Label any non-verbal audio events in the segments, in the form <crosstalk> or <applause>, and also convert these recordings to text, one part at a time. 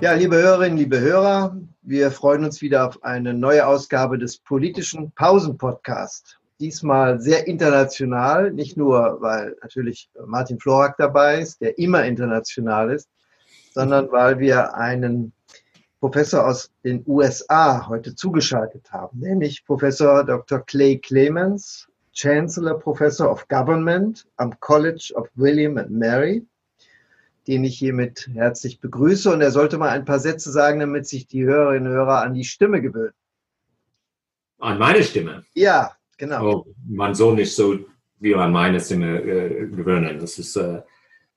Ja, liebe Hörerinnen, liebe Hörer, wir freuen uns wieder auf eine neue Ausgabe des politischen Pausen-Podcast. Diesmal sehr international, nicht nur, weil natürlich Martin Florak dabei ist, der immer international ist, sondern weil wir einen Professor aus den USA heute zugeschaltet haben, nämlich Professor Dr. Clay Clemens, Chancellor Professor of Government am College of William and Mary den ich hiermit herzlich begrüße. Und er sollte mal ein paar Sätze sagen, damit sich die Hörerinnen und Hörer an die Stimme gewöhnen. An meine Stimme? Ja, genau. Oh, man soll nicht so wie an meine Stimme äh, gewöhnen. Das ist äh,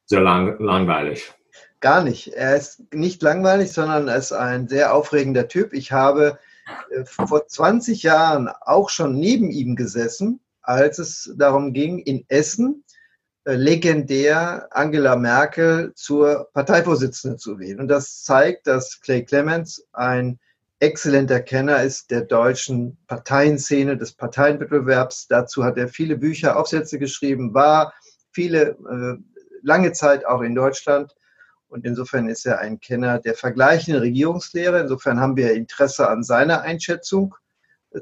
sehr lang, langweilig. Gar nicht. Er ist nicht langweilig, sondern er ist ein sehr aufregender Typ. Ich habe äh, vor 20 Jahren auch schon neben ihm gesessen, als es darum ging, in Essen legendär Angela Merkel zur Parteivorsitzenden zu wählen. Und das zeigt, dass Clay Clemens ein exzellenter Kenner ist der deutschen Parteienszene, des Parteienwettbewerbs. Dazu hat er viele Bücher, Aufsätze geschrieben, war viele, äh, lange Zeit auch in Deutschland. Und insofern ist er ein Kenner der vergleichenden Regierungslehre. Insofern haben wir Interesse an seiner Einschätzung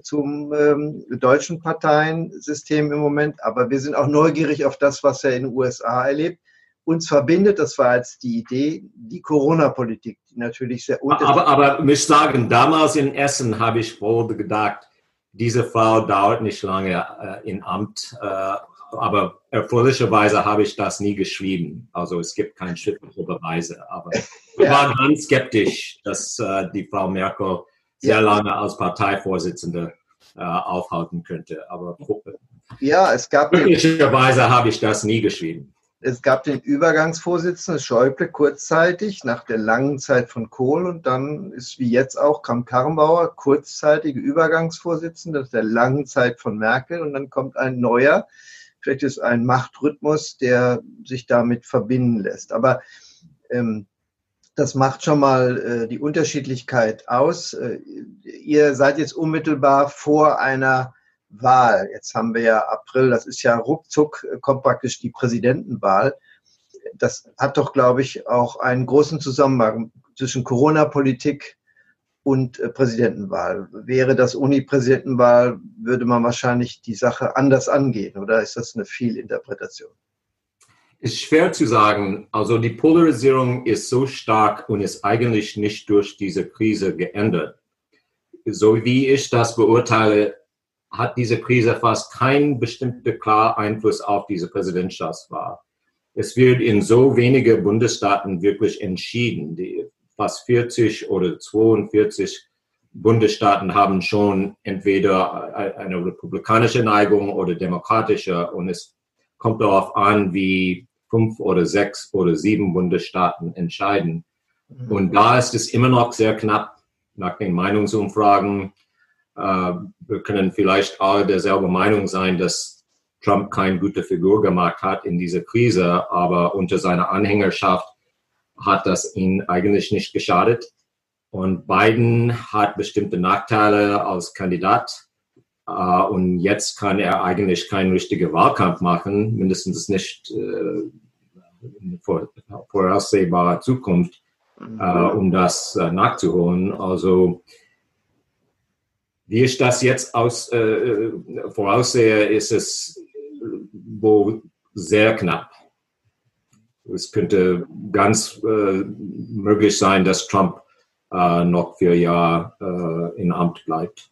zum ähm, deutschen Parteiensystem im Moment, aber wir sind auch neugierig auf das, was er in den USA erlebt. Uns verbindet, das war jetzt die Idee, die Corona-Politik, die natürlich sehr unterschiedlich ist. Aber, aber muss sagen, damals in Essen habe ich wohl gedacht, diese Frau dauert nicht lange äh, in Amt, äh, aber erfreulicherweise habe ich das nie geschrieben. Also es gibt keine schriftliche Beweise. Aber <laughs> wir ja. waren ganz skeptisch, dass äh, die Frau Merkel sehr lange als Parteivorsitzende äh, aufhalten könnte. Aber ja, es gab möglicherweise habe ich das nie geschrieben. Es gab den Übergangsvorsitzenden Schäuble kurzzeitig nach der langen Zeit von Kohl und dann ist wie jetzt auch Kram Karrenbauer kurzzeitige Übergangsvorsitzende der langen Zeit von Merkel und dann kommt ein neuer. Vielleicht ist ein Machtrhythmus, der sich damit verbinden lässt. Aber ähm, das macht schon mal äh, die Unterschiedlichkeit aus. Äh, ihr seid jetzt unmittelbar vor einer Wahl. Jetzt haben wir ja April, das ist ja ruckzuck, äh, kommt praktisch die Präsidentenwahl. Das hat doch, glaube ich, auch einen großen Zusammenhang zwischen Corona-Politik und äh, Präsidentenwahl. Wäre das Uni-Präsidentenwahl, würde man wahrscheinlich die Sache anders angehen, oder ist das eine Fehlinterpretation? Ist schwer zu sagen. Also die Polarisierung ist so stark und ist eigentlich nicht durch diese Krise geändert. So wie ich das beurteile, hat diese Krise fast keinen bestimmten klar Einfluss auf diese Präsidentschaftswahl. Es wird in so wenige Bundesstaaten wirklich entschieden. Die fast 40 oder 42 Bundesstaaten haben schon entweder eine republikanische Neigung oder demokratische und es kommt darauf an, wie fünf oder sechs oder sieben Bundesstaaten entscheiden. Mhm. Und da ist es immer noch sehr knapp nach den Meinungsumfragen. Äh, wir können vielleicht alle derselbe Meinung sein, dass Trump keine gute Figur gemacht hat in dieser Krise, aber unter seiner Anhängerschaft hat das ihn eigentlich nicht geschadet. Und Biden hat bestimmte Nachteile als Kandidat. Uh, und jetzt kann er eigentlich keinen richtigen Wahlkampf machen, mindestens nicht äh, in vor, voraussehbarer Zukunft, mhm. äh, um das äh, nachzuholen. Also wie ich das jetzt aus, äh, voraussehe, ist es wohl sehr knapp. Es könnte ganz äh, möglich sein, dass Trump äh, noch vier Jahre in Amt bleibt.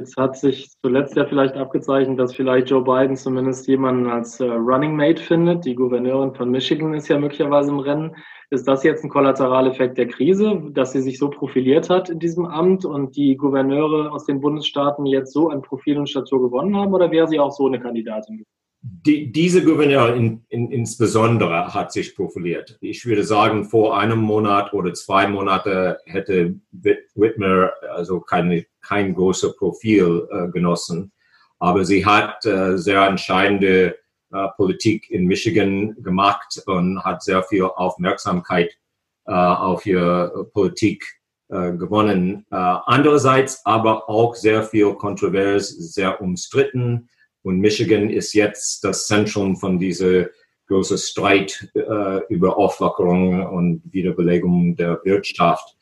Jetzt hat sich zuletzt ja vielleicht abgezeichnet, dass vielleicht Joe Biden zumindest jemanden als äh, Running Mate findet. Die Gouverneurin von Michigan ist ja möglicherweise im Rennen. Ist das jetzt ein Kollateraleffekt der Krise, dass sie sich so profiliert hat in diesem Amt und die Gouverneure aus den Bundesstaaten jetzt so an Profil und Statur gewonnen haben oder wäre sie auch so eine Kandidatin? Die, diese Gouverneur in, in, insbesondere hat sich profiliert. Ich würde sagen, vor einem Monat oder zwei Monate hätte Whitmer also keine, kein großes Profil äh, genossen. Aber sie hat äh, sehr entscheidende äh, Politik in Michigan gemacht und hat sehr viel Aufmerksamkeit äh, auf ihre Politik äh, gewonnen. Äh, andererseits aber auch sehr viel kontrovers, sehr umstritten und Michigan ist jetzt das Zentrum von dieser großer Streit äh, über Auflockerung und Wiederbelegung der Wirtschaft.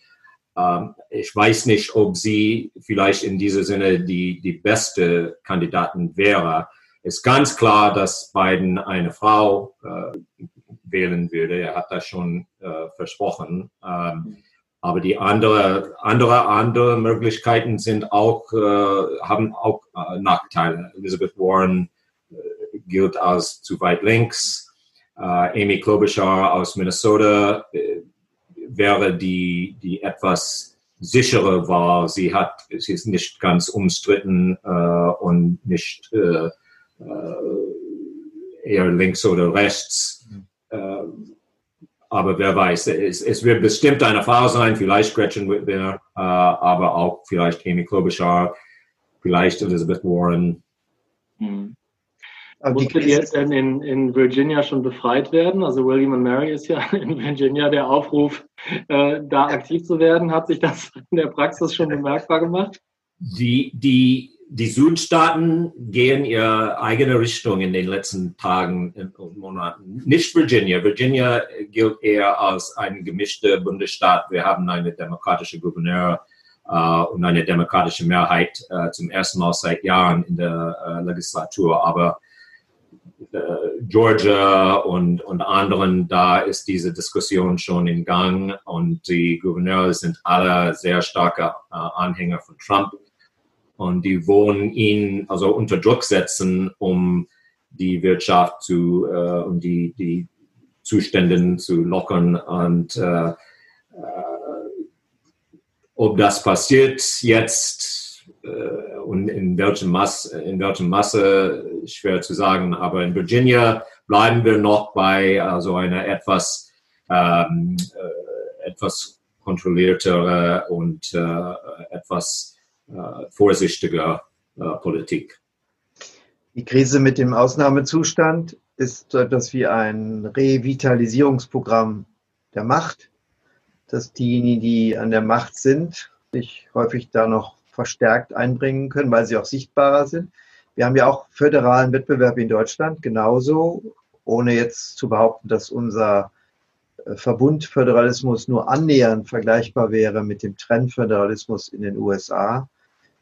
Ähm, ich weiß nicht, ob sie vielleicht in diesem Sinne die, die beste Kandidatin wäre. Ist ganz klar, dass Biden eine Frau äh, wählen würde. Er hat das schon äh, versprochen. Ähm, aber die andere, andere, andere Möglichkeiten sind auch, äh, haben auch äh, Nachteile. Elizabeth Warren äh, gilt als zu weit links. Äh, Amy Klobuchar aus Minnesota äh, wäre die, die etwas sichere Wahl. Sie hat, sie ist nicht ganz umstritten äh, und nicht eher links oder rechts. Mhm aber wer weiß, es, es, wird bestimmt eine Frau sein, vielleicht Gretchen Whitmer, äh, aber auch vielleicht Amy Klobuchar, vielleicht Elizabeth Warren. Hm. Musste die jetzt denn in, in Virginia schon befreit werden? Also William und Mary ist ja <laughs> in Virginia der Aufruf, äh, da aktiv zu werden. Hat sich das in der Praxis schon bemerkbar gemacht? Die, die die Südstaaten gehen ihre eigene Richtung in den letzten Tagen und Monaten. Nicht Virginia. Virginia gilt eher als ein gemischter Bundesstaat. Wir haben eine demokratische Gouverneur äh, und eine demokratische Mehrheit äh, zum ersten Mal seit Jahren in der äh, Legislatur. Aber äh, Georgia und, und anderen, da ist diese Diskussion schon in Gang und die Gouverneure sind alle sehr starke äh, Anhänger von Trump und die wollen ihn also unter Druck setzen, um die Wirtschaft zu äh, um die die Zustände zu lockern. Und äh, äh, ob das passiert jetzt äh, und in welchem Masse in welchem Masse schwer zu sagen, aber in Virginia bleiben wir noch bei also einer etwas ähm, äh, etwas kontrolliertere und äh, etwas vorsichtiger äh, Politik. Die Krise mit dem Ausnahmezustand ist so etwas wie ein Revitalisierungsprogramm der Macht, dass diejenigen, die an der Macht sind, sich häufig da noch verstärkt einbringen können, weil sie auch sichtbarer sind. Wir haben ja auch föderalen Wettbewerb in Deutschland, genauso, ohne jetzt zu behaupten, dass unser äh, Verbundföderalismus nur annähernd vergleichbar wäre mit dem Trendföderalismus in den USA.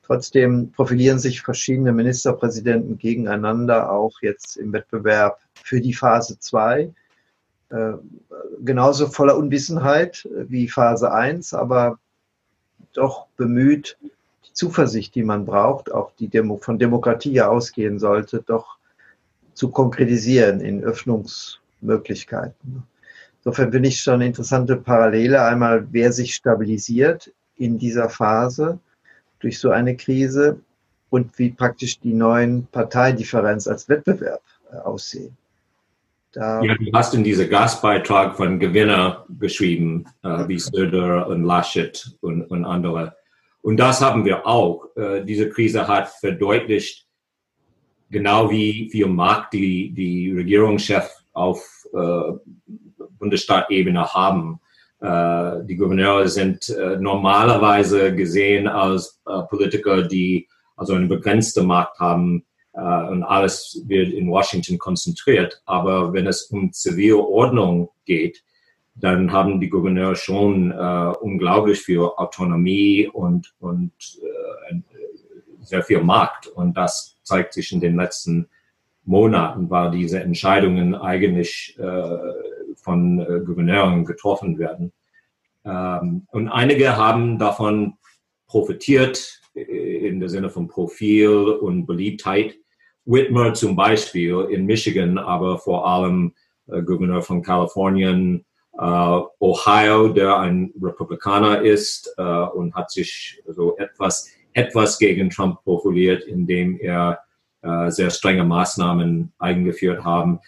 Trotzdem profilieren sich verschiedene Ministerpräsidenten gegeneinander, auch jetzt im Wettbewerb für die Phase 2. Äh, genauso voller Unwissenheit wie Phase 1, aber doch bemüht, die Zuversicht, die man braucht, auch die Demo von Demokratie ja ausgehen sollte, doch zu konkretisieren in Öffnungsmöglichkeiten. Insofern finde ich schon eine interessante Parallele. Einmal, wer sich stabilisiert in dieser Phase durch so eine Krise und wie praktisch die neuen Parteidifferenz als Wettbewerb äh, aussehen. Da ja, du hast in diesem Gastbeitrag von Gewinner geschrieben, äh, wie Söder und Laschet und, und andere. Und das haben wir auch. Äh, diese Krise hat verdeutlicht, genau wie viel Macht die, die Regierungschefs auf äh, Bundesstaatebene haben. Äh, die Gouverneure sind äh, normalerweise gesehen als äh, Politiker, die also eine begrenzte Macht haben und alles wird in Washington konzentriert. Aber wenn es um Zivilordnung geht, dann haben die Gouverneure schon unglaublich viel Autonomie und, und äh, sehr viel Macht. Und das zeigt sich in den letzten Monaten, weil diese Entscheidungen eigentlich äh, von äh, Gouverneuren getroffen werden. Ähm, und einige haben davon profitiert äh, in der Sinne von Profil und Beliebtheit. Whitmer zum Beispiel in Michigan, aber vor allem äh, Gouverneur von Kalifornien, äh, Ohio, der ein Republikaner ist äh, und hat sich so etwas, etwas gegen Trump profiliert, indem er äh, sehr strenge Maßnahmen eingeführt haben.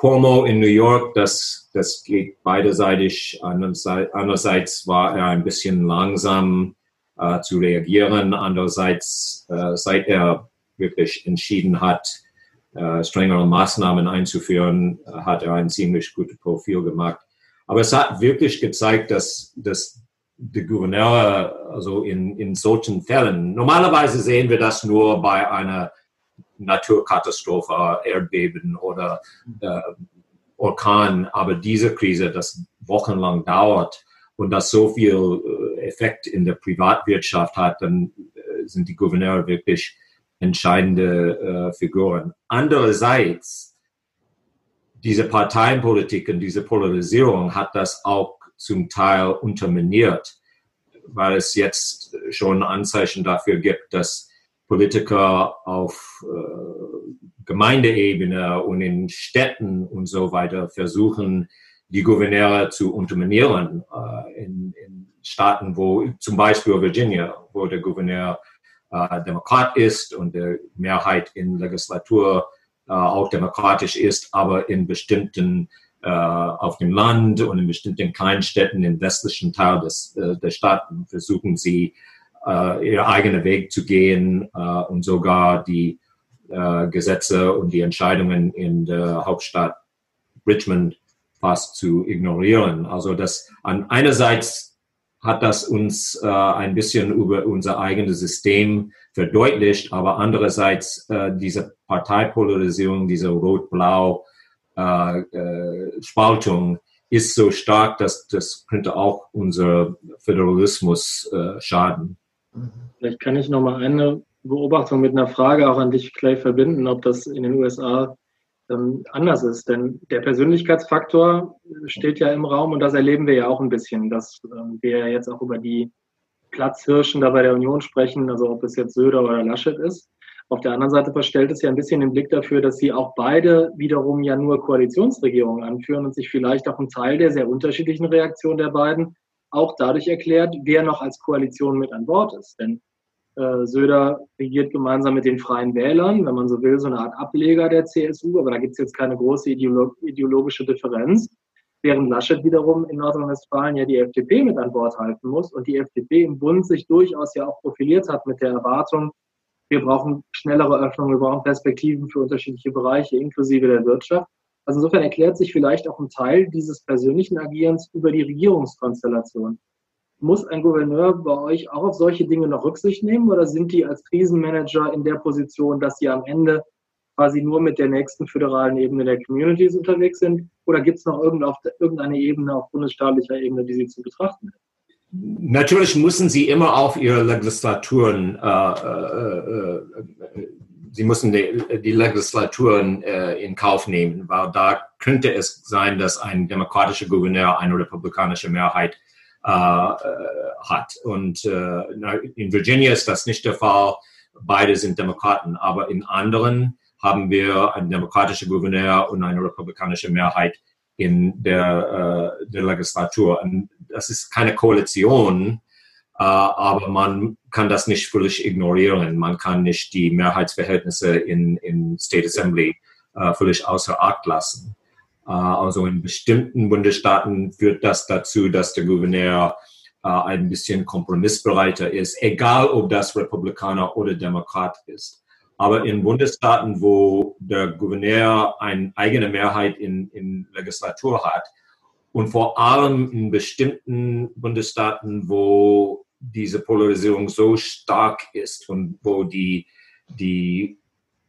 Cuomo in New York, das, das geht beiderseitig. Andererseits war er ein bisschen langsam äh, zu reagieren. Andererseits, äh, seit er wirklich entschieden hat, äh, strengere Maßnahmen einzuführen, hat er ein ziemlich gutes Profil gemacht. Aber es hat wirklich gezeigt, dass, dass die Gouverneure also in, in solchen Fällen, normalerweise sehen wir das nur bei einer Naturkatastrophe, Erdbeben oder, äh, Orkan, aber diese Krise, das wochenlang dauert und das so viel äh, Effekt in der Privatwirtschaft hat, dann äh, sind die Gouverneure wirklich entscheidende äh, Figuren. Andererseits, diese Parteienpolitik und diese Polarisierung hat das auch zum Teil unterminiert, weil es jetzt schon Anzeichen dafür gibt, dass Politiker auf äh, Gemeindeebene und in Städten und so weiter versuchen, die Gouverneure zu unterminieren. Äh, in, in, Staaten, wo zum Beispiel Virginia, wo der Gouverneur äh, Demokrat ist und die Mehrheit in Legislatur äh, auch demokratisch ist, aber in bestimmten äh, auf dem Land und in bestimmten Kleinstädten im westlichen Teil des, äh, der Staaten versuchen sie, äh, ihr eigenen Weg zu gehen äh, und sogar die äh, Gesetze und die Entscheidungen in der Hauptstadt Richmond fast zu ignorieren. Also das an einerseits hat das uns äh, ein bisschen über unser eigenes System verdeutlicht, aber andererseits äh, diese Parteipolarisierung, diese Rot-Blau äh, äh, Spaltung ist so stark, dass das könnte auch unser Föderalismus äh, schaden. Vielleicht kann ich noch mal eine Beobachtung mit einer Frage auch an dich, Clay, verbinden, ob das in den USA ähm, anders ist. Denn der Persönlichkeitsfaktor steht ja im Raum und das erleben wir ja auch ein bisschen, dass ähm, wir jetzt auch über die Platzhirschen da bei der Union sprechen, also ob es jetzt Söder oder Laschet ist. Auf der anderen Seite verstellt es ja ein bisschen den Blick dafür, dass sie auch beide wiederum ja nur Koalitionsregierungen anführen und sich vielleicht auch ein Teil der sehr unterschiedlichen Reaktionen der beiden auch dadurch erklärt, wer noch als Koalition mit an Bord ist. Denn äh, Söder regiert gemeinsam mit den Freien Wählern, wenn man so will, so eine Art Ableger der CSU, aber da gibt es jetzt keine große ideolog ideologische Differenz. Während Laschet wiederum in Nordrhein-Westfalen ja die FDP mit an Bord halten muss und die FDP im Bund sich durchaus ja auch profiliert hat mit der Erwartung, wir brauchen schnellere Öffnungen, wir brauchen Perspektiven für unterschiedliche Bereiche, inklusive der Wirtschaft. Also insofern erklärt sich vielleicht auch ein Teil dieses persönlichen Agierens über die Regierungskonstellation. Muss ein Gouverneur bei euch auch auf solche Dinge noch Rücksicht nehmen oder sind die als Krisenmanager in der Position, dass sie am Ende quasi nur mit der nächsten föderalen Ebene der Communities unterwegs sind? Oder gibt es noch irgendeine Ebene auf bundesstaatlicher Ebene, die sie zu betrachten Natürlich müssen sie immer auf ihre Legislaturen, äh, äh, äh, sie müssen die, die Legislaturen äh, in Kauf nehmen, weil da könnte es sein, dass ein demokratischer Gouverneur eine republikanische Mehrheit äh, äh, hat. Und äh, in Virginia ist das nicht der Fall. Beide sind Demokraten, aber in anderen haben wir einen demokratischen Gouverneur und eine republikanische Mehrheit in der, äh, der Legislatur. Und das ist keine Koalition, aber man kann das nicht völlig ignorieren. Man kann nicht die Mehrheitsverhältnisse in, in State Assembly äh, völlig außer Acht lassen. Äh, also in bestimmten Bundesstaaten führt das dazu, dass der Gouverneur äh, ein bisschen kompromissbereiter ist, egal ob das Republikaner oder Demokrat ist. Aber in Bundesstaaten, wo der Gouverneur eine eigene Mehrheit in, in Legislatur hat und vor allem in bestimmten Bundesstaaten, wo diese Polarisierung so stark ist und wo die, die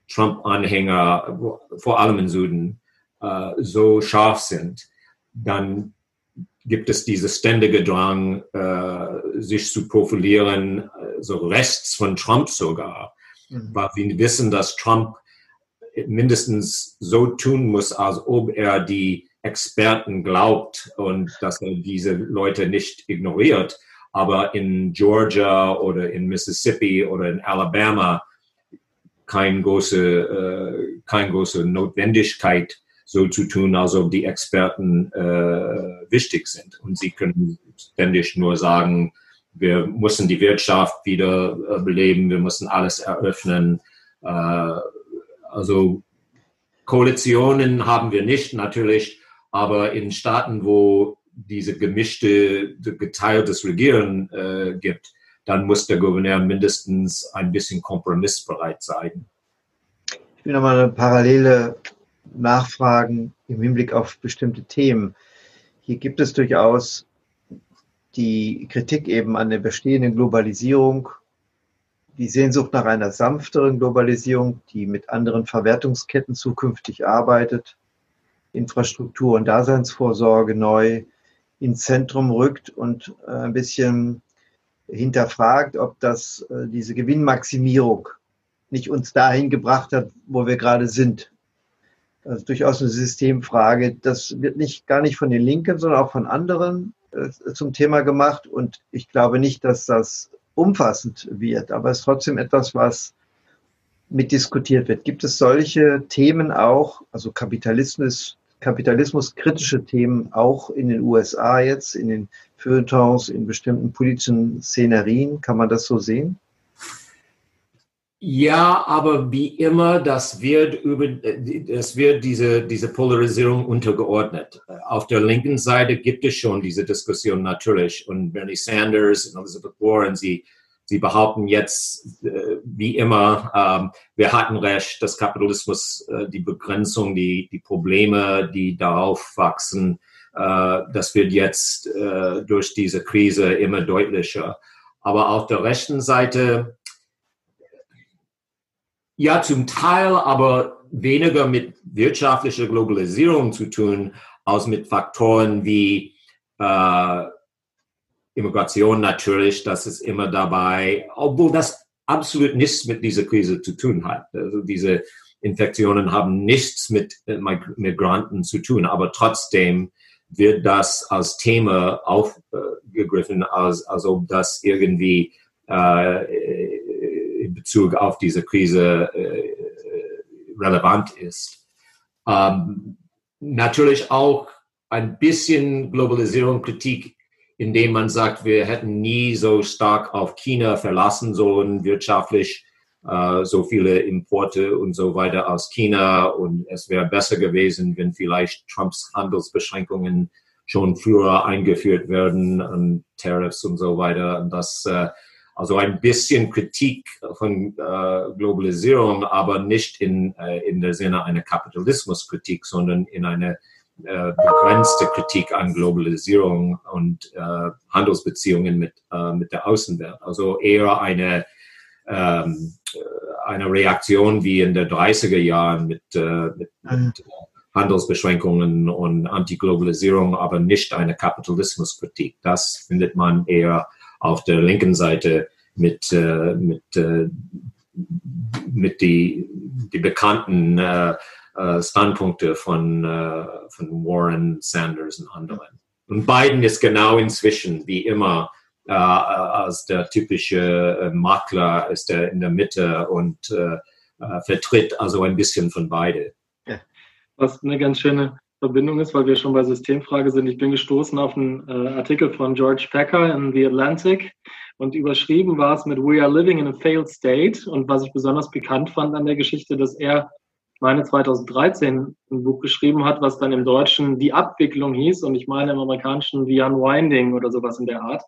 Trump-Anhänger, vor allem im Süden, äh, so scharf sind, dann gibt es diese ständige Drang, äh, sich zu profilieren, äh, so rechts von Trump sogar, mhm. weil wir wissen, dass Trump mindestens so tun muss, als ob er die Experten glaubt und dass er diese Leute nicht ignoriert. Aber in Georgia oder in Mississippi oder in Alabama keine große, äh, keine große Notwendigkeit so zu tun, als ob die Experten äh, wichtig sind. Und sie können ständig nur sagen, wir müssen die Wirtschaft wieder äh, beleben, wir müssen alles eröffnen. Äh, also Koalitionen haben wir nicht natürlich, aber in Staaten, wo diese gemischte, geteiltes Regieren äh, gibt, dann muss der Gouverneur mindestens ein bisschen kompromissbereit sein. Ich will nochmal eine parallele nachfragen im Hinblick auf bestimmte Themen. Hier gibt es durchaus die Kritik eben an der bestehenden Globalisierung, die Sehnsucht nach einer sanfteren Globalisierung, die mit anderen Verwertungsketten zukünftig arbeitet. Infrastruktur und Daseinsvorsorge neu ins Zentrum rückt und äh, ein bisschen hinterfragt, ob das äh, diese Gewinnmaximierung nicht uns dahin gebracht hat, wo wir gerade sind. Ist durchaus eine Systemfrage. Das wird nicht gar nicht von den Linken, sondern auch von anderen äh, zum Thema gemacht. Und ich glaube nicht, dass das umfassend wird, aber es ist trotzdem etwas, was mitdiskutiert wird. Gibt es solche Themen auch, also Kapitalismus, kapitalismuskritische Themen auch in den USA jetzt, in den Feuilletons, in bestimmten politischen Szenerien? Kann man das so sehen? Ja, aber wie immer, das wird über, das wird diese, diese Polarisierung untergeordnet. Auf der linken Seite gibt es schon diese Diskussion natürlich und Bernie Sanders und Elizabeth Warren, sie, sie behaupten jetzt, äh, wie immer, ähm, wir hatten recht, dass Kapitalismus, äh, die Begrenzung, die, die Probleme, die darauf wachsen, äh, das wird jetzt durch diese Krise immer deutlicher. Aber auf der rechten Seite, ja, zum Teil, aber weniger mit wirtschaftlicher Globalisierung zu tun, als mit Faktoren wie äh, Immigration natürlich, das ist immer dabei, obwohl das absolut nichts mit dieser Krise zu tun hat. Also diese Infektionen haben nichts mit äh, Migranten zu tun, aber trotzdem wird das als Thema aufgegriffen, als, als ob das irgendwie äh, in Bezug auf diese Krise äh, relevant ist. Ähm, natürlich auch ein bisschen Globalisierung, Kritik, indem man sagt, wir hätten nie so stark auf China verlassen sollen, wirtschaftlich äh, so viele Importe und so weiter aus China und es wäre besser gewesen, wenn vielleicht Trumps Handelsbeschränkungen schon früher eingeführt werden und Tariffs und so weiter. Und das äh, also ein bisschen Kritik von äh, Globalisierung, aber nicht in, äh, in der Sinne einer Kapitalismuskritik, sondern in eine äh, begrenzte Kritik an Globalisierung und äh, Handelsbeziehungen mit, äh, mit der Außenwelt. Also eher eine, ähm, äh, eine Reaktion wie in den 30er Jahren mit, äh, mit, mit Handelsbeschränkungen und Antiglobalisierung, aber nicht eine Kapitalismuskritik. Das findet man eher auf der linken Seite mit, mit, mit die, die bekannten äh, äh Standpunkte von, äh, von Warren, Sanders und anderen. Und Biden ist genau inzwischen, wie immer, äh, als der typische Makler ist er in der Mitte und vertritt also ein bisschen von beide. Was eine ganz schöne Verbindung ist, weil wir schon bei Systemfrage sind. Ich bin gestoßen auf einen äh, Artikel von George Packer in The Atlantic und überschrieben war es mit We are living in a failed state. Und was ich besonders bekannt fand an der Geschichte, dass er, meine 2013 ein Buch geschrieben hat, was dann im Deutschen Die Abwicklung hieß und ich meine im Amerikanischen The Unwinding oder sowas in der Art.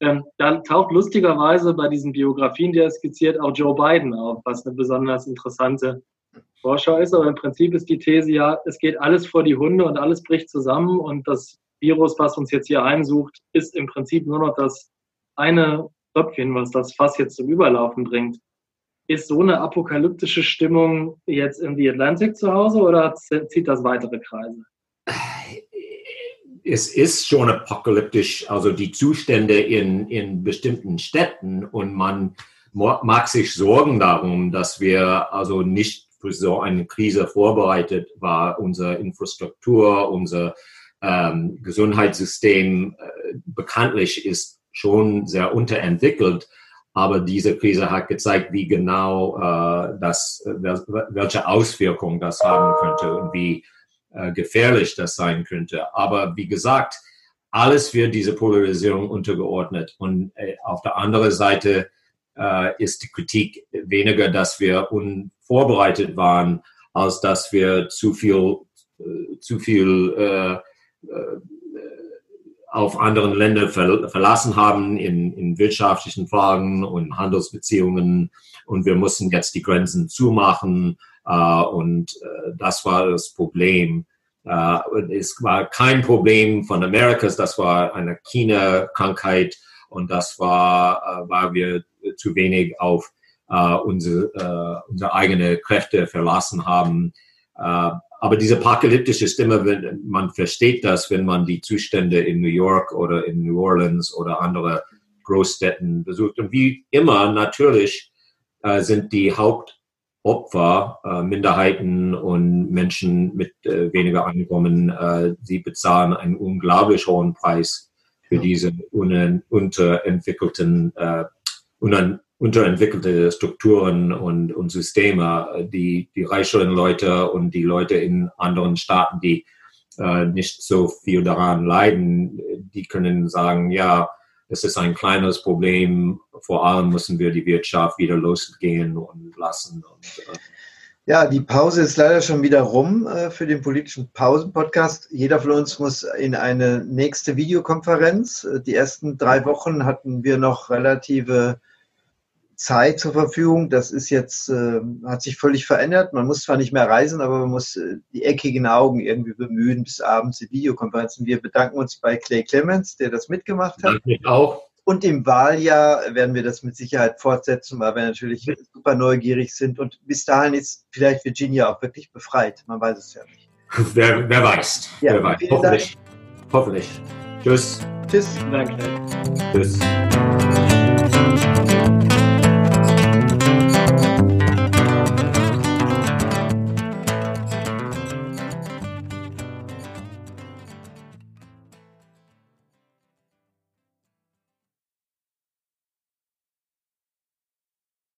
Ähm, da taucht lustigerweise bei diesen Biografien, die er skizziert, auch Joe Biden auf, was eine besonders interessante Vorschau ist, aber im Prinzip ist die These ja, es geht alles vor die Hunde und alles bricht zusammen und das Virus, was uns jetzt hier heimsucht, ist im Prinzip nur noch das eine Tröpfchen, was das Fass jetzt zum Überlaufen bringt. Ist so eine apokalyptische Stimmung jetzt in The Atlantic zu Hause oder zieht das weitere Kreise? Es ist schon apokalyptisch, also die Zustände in, in bestimmten Städten und man mag sich Sorgen darum, dass wir also nicht für so eine Krise vorbereitet war. Unsere Infrastruktur, unser ähm, Gesundheitssystem äh, bekanntlich ist schon sehr unterentwickelt. Aber diese Krise hat gezeigt, wie genau äh, das, welche Auswirkungen das haben könnte und wie äh, gefährlich das sein könnte. Aber wie gesagt, alles wird diese Polarisierung untergeordnet. Und äh, auf der anderen Seite äh, ist die Kritik weniger, dass wir unvorbereitet waren, als dass wir zu viel, äh, zu viel äh, äh auf anderen Länder ver verlassen haben in, in wirtschaftlichen Fragen und Handelsbeziehungen und wir mussten jetzt die Grenzen zumachen äh, und äh, das war das Problem. Äh, es war kein Problem von Amerikas, das war eine China-Krankheit und das war, äh, weil wir zu wenig auf äh, unsere, äh, unsere eigene Kräfte verlassen haben. Äh, aber diese apokalyptische Stimme, man versteht das, wenn man die Zustände in New York oder in New Orleans oder andere Großstädten besucht. Und wie immer, natürlich äh, sind die Hauptopfer äh, Minderheiten und Menschen mit äh, weniger Einkommen. Äh, sie bezahlen einen unglaublich hohen Preis für diese un unterentwickelten, äh, un unterentwickelte Strukturen und, und Systeme. Die, die reicheren Leute und die Leute in anderen Staaten, die äh, nicht so viel daran leiden, die können sagen, ja, es ist ein kleines Problem. Vor allem müssen wir die Wirtschaft wieder losgehen und lassen. Und, äh ja, die Pause ist leider schon wieder rum äh, für den politischen Pausen-Podcast. Jeder von uns muss in eine nächste Videokonferenz. Äh, die ersten drei Wochen hatten wir noch relative Zeit zur Verfügung. Das ist jetzt, äh, hat sich völlig verändert. Man muss zwar nicht mehr reisen, aber man muss äh, die eckigen Augen irgendwie bemühen bis abends die Videokonferenzen. Wir bedanken uns bei Clay Clemens, der das mitgemacht hat. Danke mich auch. Und im Wahljahr werden wir das mit Sicherheit fortsetzen, weil wir natürlich super neugierig sind. Und bis dahin ist vielleicht Virginia auch wirklich befreit. Man weiß es ja nicht. <laughs> Wer, wer weiß. Ja, wer weiß. Hoffentlich. Hoffentlich. Tschüss. Tschüss. Danke. Tschüss.